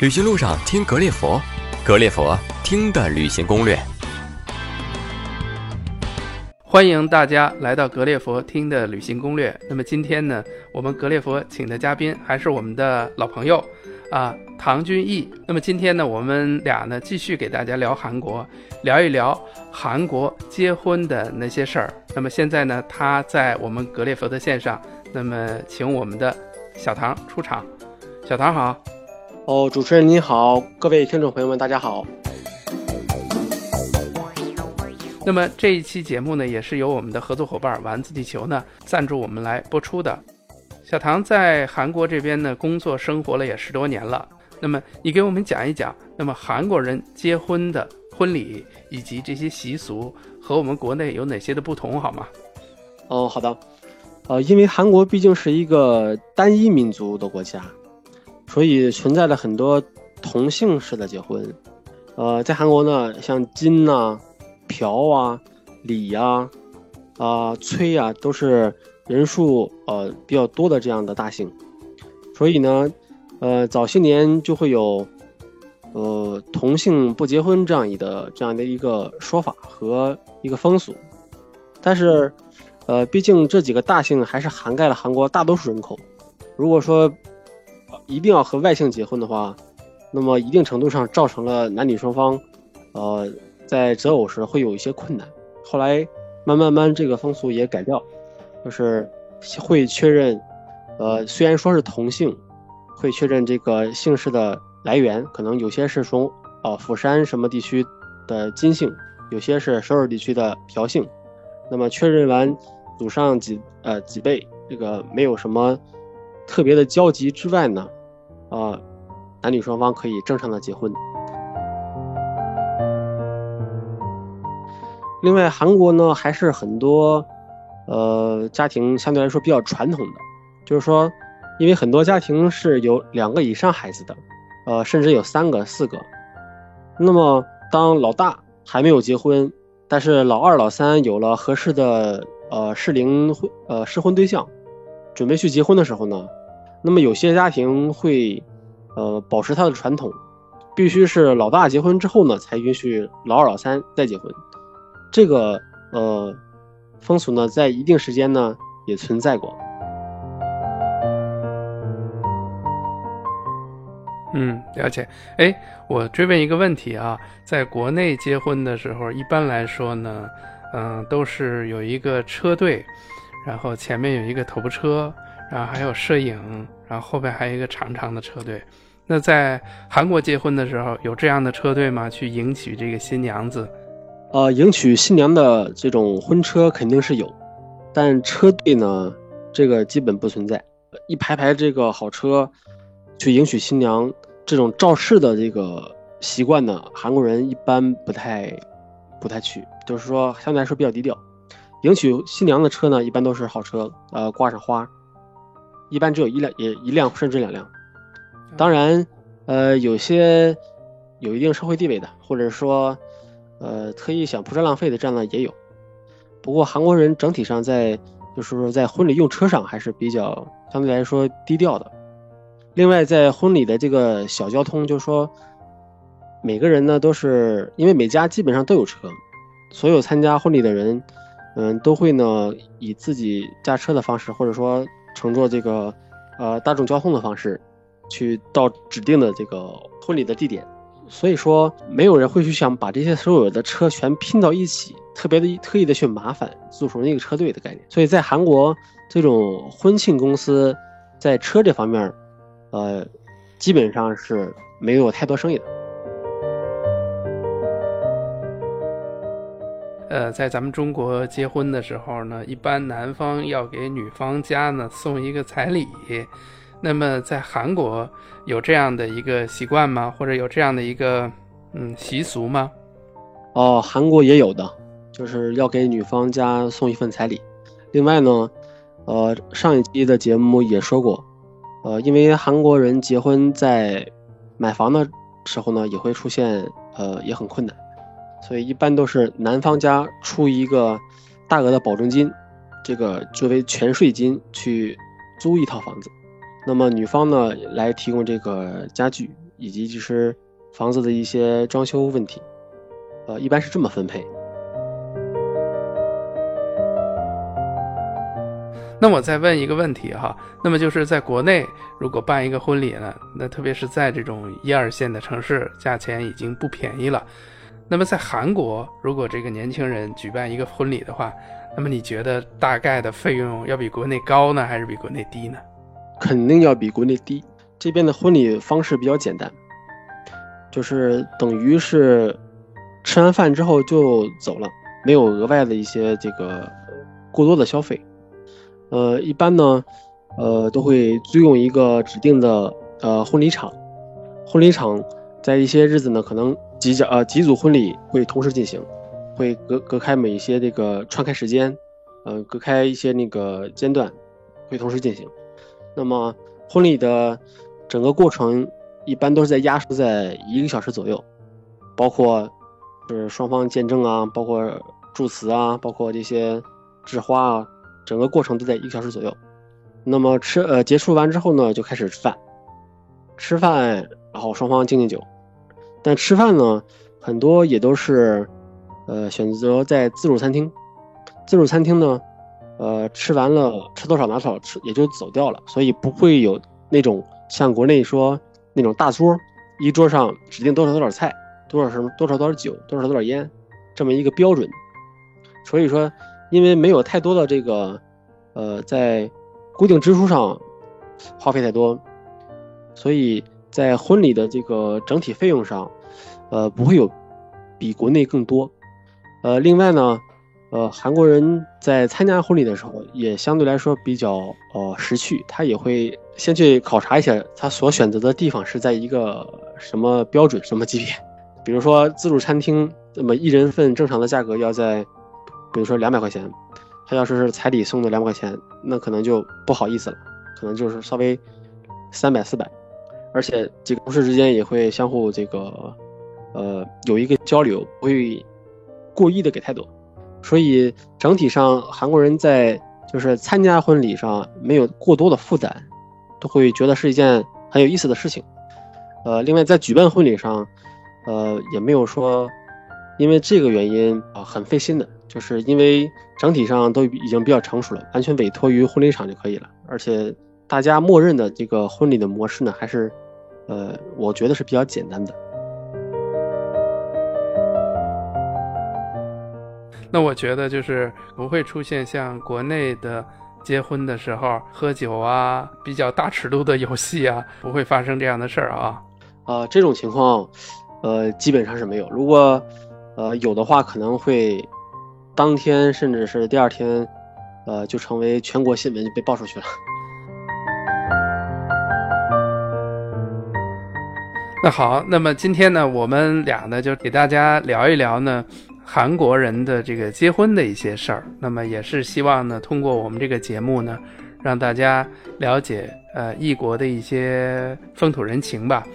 旅行路上听格列佛，格列佛听的旅行攻略。欢迎大家来到格列佛听的旅行攻略。那么今天呢，我们格列佛请的嘉宾还是我们的老朋友啊，唐君毅。那么今天呢，我们俩呢继续给大家聊韩国，聊一聊韩国结婚的那些事儿。那么现在呢，他在我们格列佛的线上，那么请我们的小唐出场。小唐好。哦，主持人你好，各位听众朋友们，大家好。那么这一期节目呢，也是由我们的合作伙伴丸子地球呢赞助我们来播出的。小唐在韩国这边呢工作生活了也十多年了，那么你给我们讲一讲，那么韩国人结婚的婚礼以及这些习俗和我们国内有哪些的不同好吗？哦，好的。呃，因为韩国毕竟是一个单一民族的国家，所以存在了很多同姓式的结婚。呃，在韩国呢，像金呐。朴啊，李呀，啊，崔呀，都是人数呃比较多的这样的大姓，所以呢，呃，早些年就会有，呃，同姓不结婚这样一的这样的一个说法和一个风俗，但是，呃，毕竟这几个大姓还是涵盖了韩国大多数人口，如果说一定要和外姓结婚的话，那么一定程度上造成了男女双方，呃。在择偶时会有一些困难，后来慢慢慢这个风俗也改掉，就是会确认，呃，虽然说是同姓，会确认这个姓氏的来源，可能有些是从哦釜山什么地区的金姓，有些是首尔地区的朴姓，那么确认完祖上几呃几辈，这个没有什么特别的交集之外呢，啊，男女双方可以正常的结婚。另外，韩国呢还是很多，呃，家庭相对来说比较传统的，就是说，因为很多家庭是有两个以上孩子的，呃，甚至有三个、四个。那么，当老大还没有结婚，但是老二、老三有了合适的呃适龄婚呃适婚对象，准备去结婚的时候呢，那么有些家庭会，呃，保持他的传统，必须是老大结婚之后呢，才允许老二、老三再结婚。这个呃风俗呢，在一定时间呢也存在过。嗯，了解。哎，我追问一个问题啊，在国内结婚的时候，一般来说呢，嗯，都是有一个车队，然后前面有一个头车，然后还有摄影，然后后边还有一个长长的车队。那在韩国结婚的时候，有这样的车队吗？去迎娶这个新娘子？呃，迎娶新娘的这种婚车肯定是有，但车队呢，这个基本不存在。一排排这个好车去迎娶新娘，这种造势的这个习惯呢，韩国人一般不太不太去，就是说相对来说比较低调。迎娶新娘的车呢，一般都是好车，呃，挂上花，一般只有一辆，也一辆甚至两辆。当然，呃，有些有一定社会地位的，或者说。呃，特意想铺张浪费的这样的也有，不过韩国人整体上在就是说在婚礼用车上还是比较相对来说低调的。另外，在婚礼的这个小交通，就是说每个人呢都是因为每家基本上都有车，所有参加婚礼的人，嗯，都会呢以自己驾车的方式，或者说乘坐这个呃大众交通的方式，去到指定的这个婚礼的地点。所以说，没有人会去想把这些所有的车全拼到一起，特别的特意的去麻烦组成一个车队的概念。所以在韩国，这种婚庆公司在车这方面，呃，基本上是没有太多生意的。呃，在咱们中国结婚的时候呢，一般男方要给女方家呢送一个彩礼。那么在韩国有这样的一个习惯吗？或者有这样的一个嗯习俗吗？哦，韩国也有的，就是要给女方家送一份彩礼。另外呢，呃，上一期的节目也说过，呃，因为韩国人结婚在买房的时候呢，也会出现呃也很困难，所以一般都是男方家出一个大额的保证金，这个作为全税金去租一套房子。那么女方呢，来提供这个家具，以及就是房子的一些装修问题，呃，一般是这么分配。那我再问一个问题哈，那么就是在国内如果办一个婚礼呢，那特别是在这种一二线的城市，价钱已经不便宜了。那么在韩国，如果这个年轻人举办一个婚礼的话，那么你觉得大概的费用要比国内高呢，还是比国内低呢？肯定要比国内低。这边的婚礼方式比较简单，就是等于是吃完饭之后就走了，没有额外的一些这个过多的消费。呃，一般呢，呃，都会租用一个指定的呃婚礼场。婚礼场在一些日子呢，可能几家呃几组婚礼会同时进行，会隔隔开每一些这个串开时间，呃，隔开一些那个间断，会同时进行。那么婚礼的整个过程一般都是在压缩在一个小时左右，包括就是双方见证啊，包括祝词啊，包括这些纸花啊。整个过程都在一个小时左右，那么吃呃结束完之后呢，就开始吃饭，吃饭，然后双方敬敬酒。但吃饭呢，很多也都是，呃选择在自助餐厅。自助餐厅呢，呃吃完了吃多少拿多少吃也就走掉了，所以不会有那种像国内说那种大桌，一桌上指定多少多少菜，多少什么多少多少酒，多少多少烟，这么一个标准。所以说。因为没有太多的这个，呃，在固定支出上花费太多，所以在婚礼的这个整体费用上，呃，不会有比国内更多。呃，另外呢，呃，韩国人在参加婚礼的时候也相对来说比较呃识趣，他也会先去考察一下他所选择的地方是在一个什么标准、什么级别。比如说自助餐厅，那么一人份正常的价格要在。比如说两百块钱，他要是是彩礼送的两百块钱，那可能就不好意思了，可能就是稍微三百四百，而且几个同事之间也会相互这个呃有一个交流，不会过意的给太多，所以整体上韩国人在就是参加婚礼上没有过多的负担，都会觉得是一件很有意思的事情。呃，另外在举办婚礼上，呃也没有说因为这个原因啊很费心的。就是因为整体上都已经比较成熟了，完全委托于婚礼场就可以了。而且大家默认的这个婚礼的模式呢，还是，呃，我觉得是比较简单的。那我觉得就是不会出现像国内的结婚的时候喝酒啊，比较大尺度的游戏啊，不会发生这样的事儿啊。啊，这种情况，呃，基本上是没有。如果，呃，有的话，可能会。当天甚至是第二天，呃，就成为全国新闻，就被爆出去了。那好，那么今天呢，我们俩呢就给大家聊一聊呢韩国人的这个结婚的一些事儿。那么也是希望呢，通过我们这个节目呢，让大家了解呃异国的一些风土人情吧。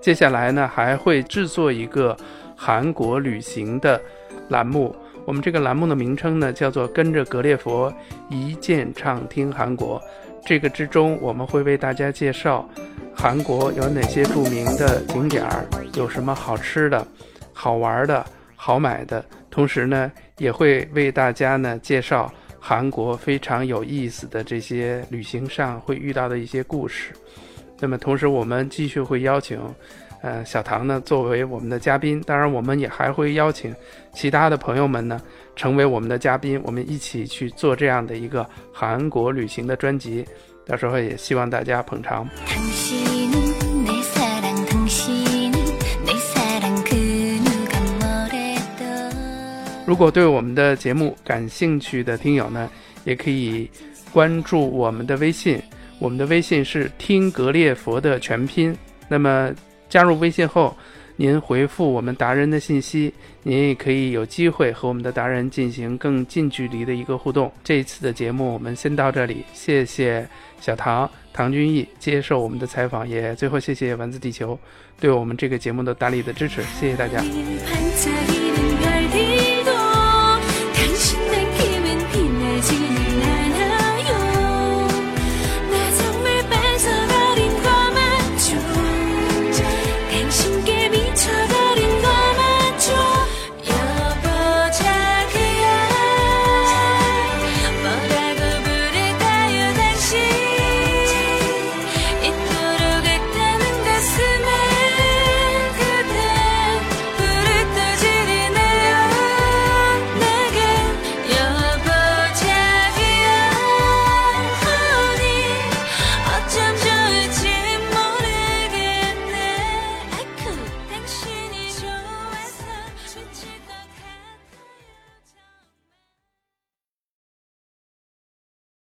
接下来呢，还会制作一个韩国旅行的栏目。我们这个栏目的名称呢，叫做“跟着格列佛一键畅听韩国”。这个之中，我们会为大家介绍韩国有哪些著名的景点儿，有什么好吃的、好玩的、好买的。同时呢，也会为大家呢介绍韩国非常有意思的这些旅行上会遇到的一些故事。那么，同时我们继续会邀请。呃，小唐呢，作为我们的嘉宾，当然我们也还会邀请其他的朋友们呢，成为我们的嘉宾，我们一起去做这样的一个韩国旅行的专辑。到时候也希望大家捧场。如果对我们的节目感兴趣的听友呢，也可以关注我们的微信，我们的微信是听格列佛的全拼。那么。加入微信后，您回复我们达人的信息，您也可以有机会和我们的达人进行更近距离的一个互动。这一次的节目我们先到这里，谢谢小唐唐君毅接受我们的采访，也最后谢谢丸子地球对我们这个节目的大力的支持，谢谢大家。